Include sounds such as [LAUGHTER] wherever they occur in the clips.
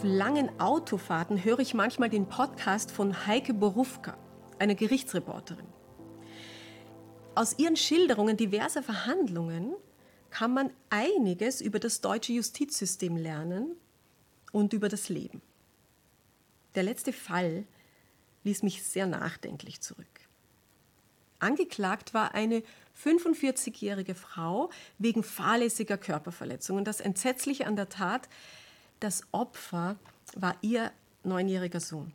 auf langen Autofahrten höre ich manchmal den Podcast von Heike Borufka, einer Gerichtsreporterin. Aus ihren Schilderungen diverser Verhandlungen kann man einiges über das deutsche Justizsystem lernen und über das Leben. Der letzte Fall ließ mich sehr nachdenklich zurück. Angeklagt war eine 45-jährige Frau wegen fahrlässiger Körperverletzung. Und das Entsetzliche an der Tat, das Opfer war ihr neunjähriger Sohn.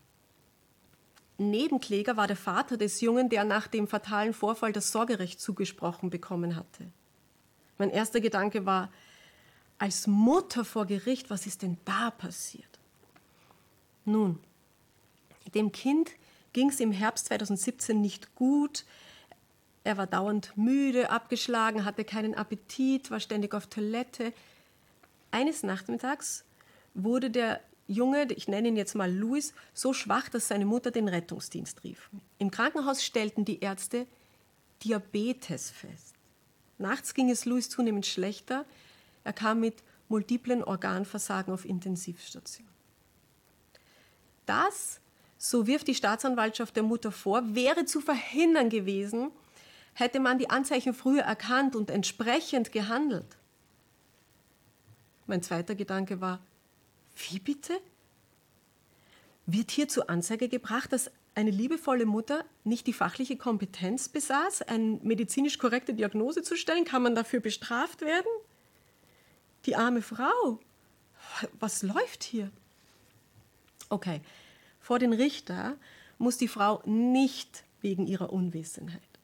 Nebenkläger war der Vater des Jungen, der nach dem fatalen Vorfall das Sorgerecht zugesprochen bekommen hatte. Mein erster Gedanke war, als Mutter vor Gericht, was ist denn da passiert? Nun, dem Kind ging es im Herbst 2017 nicht gut. Er war dauernd müde, abgeschlagen, hatte keinen Appetit, war ständig auf Toilette. Eines Nachmittags wurde der Junge, ich nenne ihn jetzt mal Louis, so schwach, dass seine Mutter den Rettungsdienst rief. Im Krankenhaus stellten die Ärzte Diabetes fest. Nachts ging es Louis zunehmend schlechter. Er kam mit multiplen Organversagen auf Intensivstation. Das, so wirft die Staatsanwaltschaft der Mutter vor, wäre zu verhindern gewesen, hätte man die Anzeichen früher erkannt und entsprechend gehandelt. Mein zweiter Gedanke war, wie bitte? Wird hier zur Anzeige gebracht, dass eine liebevolle Mutter nicht die fachliche Kompetenz besaß, eine medizinisch korrekte Diagnose zu stellen? Kann man dafür bestraft werden? Die arme Frau. Was läuft hier? Okay, vor den Richter muss die Frau nicht wegen ihrer Unwissenheit,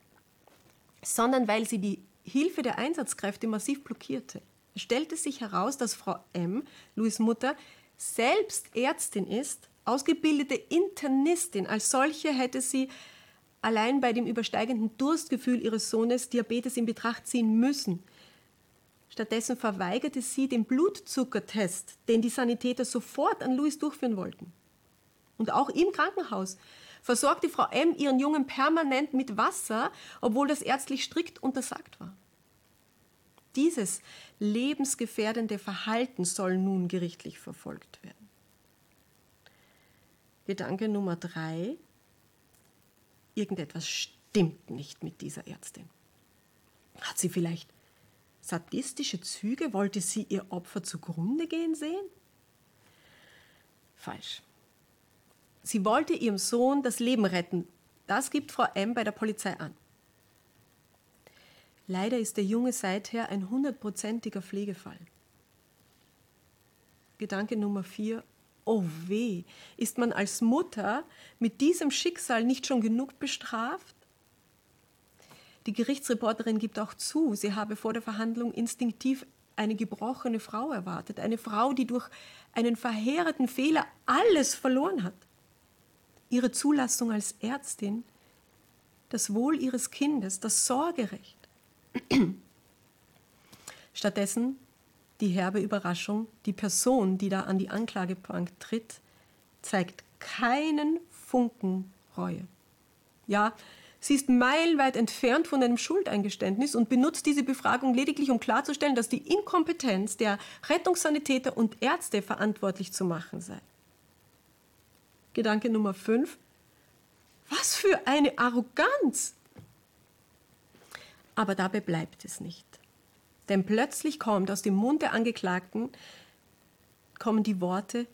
sondern weil sie die Hilfe der Einsatzkräfte massiv blockierte. Es stellte sich heraus, dass Frau M., Louis Mutter, selbst Ärztin ist, ausgebildete Internistin. Als solche hätte sie allein bei dem übersteigenden Durstgefühl ihres Sohnes Diabetes in Betracht ziehen müssen. Stattdessen verweigerte sie den Blutzuckertest, den die Sanitäter sofort an Louis durchführen wollten. Und auch im Krankenhaus versorgte Frau M. ihren Jungen permanent mit Wasser, obwohl das ärztlich strikt untersagt war. Dieses lebensgefährdende Verhalten soll nun gerichtlich verfolgt werden. Gedanke Nummer drei. Irgendetwas stimmt nicht mit dieser Ärztin. Hat sie vielleicht sadistische Züge? Wollte sie ihr Opfer zugrunde gehen sehen? Falsch. Sie wollte ihrem Sohn das Leben retten. Das gibt Frau M. bei der Polizei an. Leider ist der Junge seither ein hundertprozentiger Pflegefall. Gedanke Nummer vier. Oh weh, ist man als Mutter mit diesem Schicksal nicht schon genug bestraft? Die Gerichtsreporterin gibt auch zu, sie habe vor der Verhandlung instinktiv eine gebrochene Frau erwartet, eine Frau, die durch einen verheerenden Fehler alles verloren hat. Ihre Zulassung als Ärztin, das Wohl ihres Kindes, das Sorgerecht. [CLEARS THROAT] Stattdessen die herbe Überraschung, die Person, die da an die Anklagebank tritt, zeigt keinen Funken Reue. Ja, sie ist meilenweit entfernt von einem Schuldeingeständnis und benutzt diese Befragung lediglich, um klarzustellen, dass die Inkompetenz der Rettungssanitäter und Ärzte verantwortlich zu machen sei. Gedanke Nummer 5. Was für eine Arroganz! Aber dabei bleibt es nicht. Denn plötzlich kommt aus dem Mund der Angeklagten kommen die Worte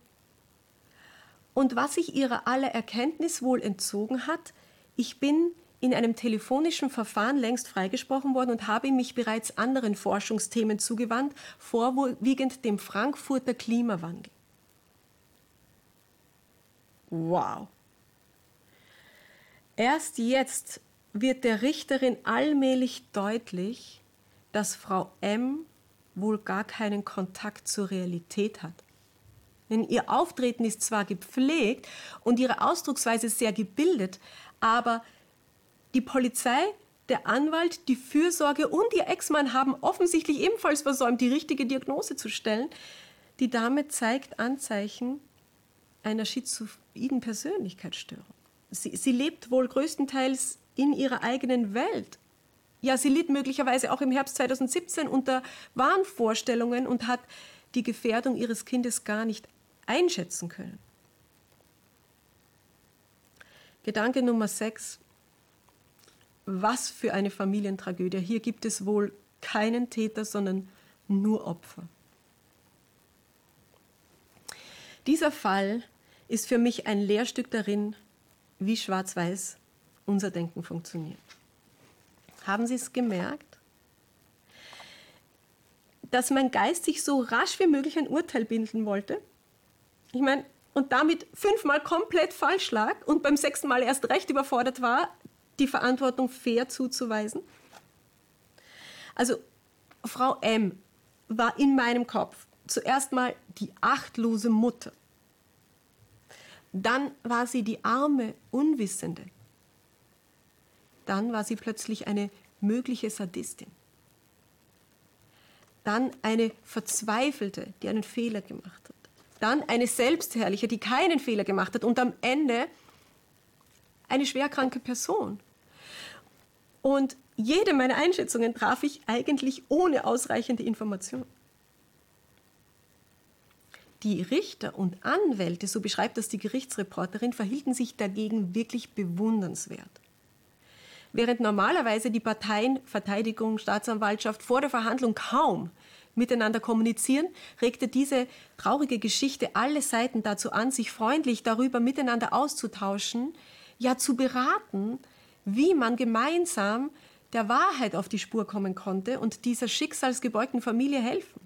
und was sich ihrer aller Erkenntnis wohl entzogen hat, ich bin in einem telefonischen Verfahren längst freigesprochen worden und habe mich bereits anderen Forschungsthemen zugewandt, vorwiegend dem Frankfurter Klimawandel. Wow. Erst jetzt wird der Richterin allmählich deutlich, dass Frau M wohl gar keinen Kontakt zur Realität hat. Denn ihr Auftreten ist zwar gepflegt und ihre Ausdrucksweise sehr gebildet, aber die Polizei, der Anwalt, die Fürsorge und ihr Ex-Mann haben offensichtlich ebenfalls versäumt, die richtige Diagnose zu stellen. Die Dame zeigt Anzeichen einer schizoiden Persönlichkeitsstörung. Sie, sie lebt wohl größtenteils in ihrer eigenen Welt ja, sie litt möglicherweise auch im Herbst 2017 unter Wahnvorstellungen und hat die Gefährdung ihres Kindes gar nicht einschätzen können. Gedanke Nummer 6. Was für eine Familientragödie. Hier gibt es wohl keinen Täter, sondern nur Opfer. Dieser Fall ist für mich ein Lehrstück darin, wie schwarz-weiß unser Denken funktioniert. Haben Sie es gemerkt? Dass mein Geist sich so rasch wie möglich ein Urteil binden wollte? Ich meine, und damit fünfmal komplett falsch lag und beim sechsten Mal erst recht überfordert war, die Verantwortung fair zuzuweisen? Also, Frau M war in meinem Kopf zuerst mal die achtlose Mutter. Dann war sie die arme, Unwissende. Dann war sie plötzlich eine mögliche Sadistin. Dann eine Verzweifelte, die einen Fehler gemacht hat. Dann eine Selbstherrliche, die keinen Fehler gemacht hat. Und am Ende eine schwerkranke Person. Und jede meiner Einschätzungen traf ich eigentlich ohne ausreichende Information. Die Richter und Anwälte, so beschreibt das die Gerichtsreporterin, verhielten sich dagegen wirklich bewundernswert. Während normalerweise die Parteien Verteidigung, Staatsanwaltschaft vor der Verhandlung kaum miteinander kommunizieren, regte diese traurige Geschichte alle Seiten dazu an, sich freundlich darüber miteinander auszutauschen, ja zu beraten, wie man gemeinsam der Wahrheit auf die Spur kommen konnte und dieser schicksalsgebeugten Familie helfen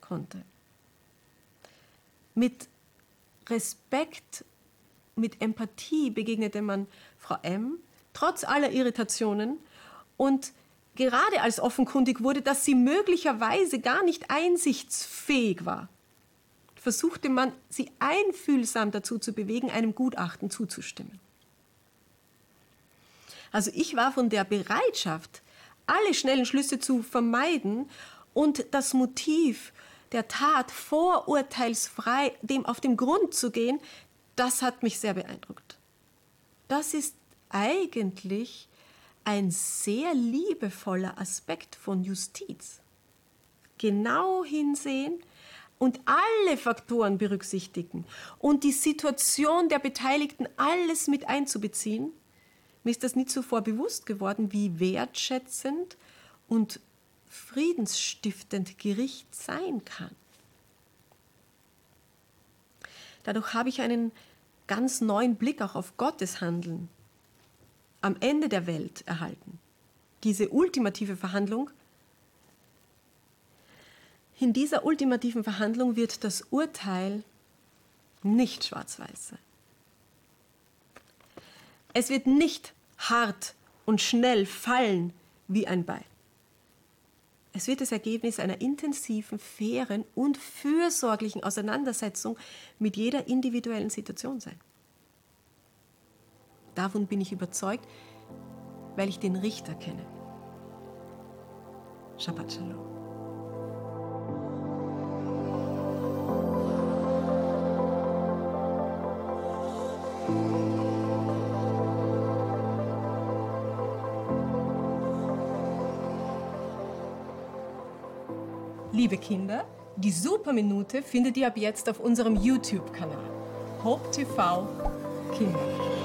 konnte mit Respekt, mit Empathie begegnete man Frau M, trotz aller Irritationen und gerade als offenkundig wurde, dass sie möglicherweise gar nicht einsichtsfähig war, versuchte man, sie einfühlsam dazu zu bewegen, einem Gutachten zuzustimmen. Also ich war von der Bereitschaft, alle schnellen Schlüsse zu vermeiden und das Motiv der Tat vorurteilsfrei dem auf den Grund zu gehen, das hat mich sehr beeindruckt. Das ist eigentlich ein sehr liebevoller Aspekt von Justiz. Genau hinsehen und alle Faktoren berücksichtigen und die Situation der Beteiligten alles mit einzubeziehen. Mir ist das nie zuvor bewusst geworden, wie wertschätzend und friedensstiftend Gericht sein kann. Dadurch habe ich einen ganz neuen Blick auch auf Gottes Handeln am Ende der Welt erhalten. Diese ultimative Verhandlung. In dieser ultimativen Verhandlung wird das Urteil nicht schwarz-weiß sein. Es wird nicht hart und schnell fallen wie ein Bein. Es wird das Ergebnis einer intensiven, fairen und fürsorglichen Auseinandersetzung mit jeder individuellen Situation sein. Davon bin ich überzeugt, weil ich den Richter kenne. Shabbat Shalom. Liebe Kinder, die Superminute findet ihr ab jetzt auf unserem YouTube-Kanal. Hope TV Kinder.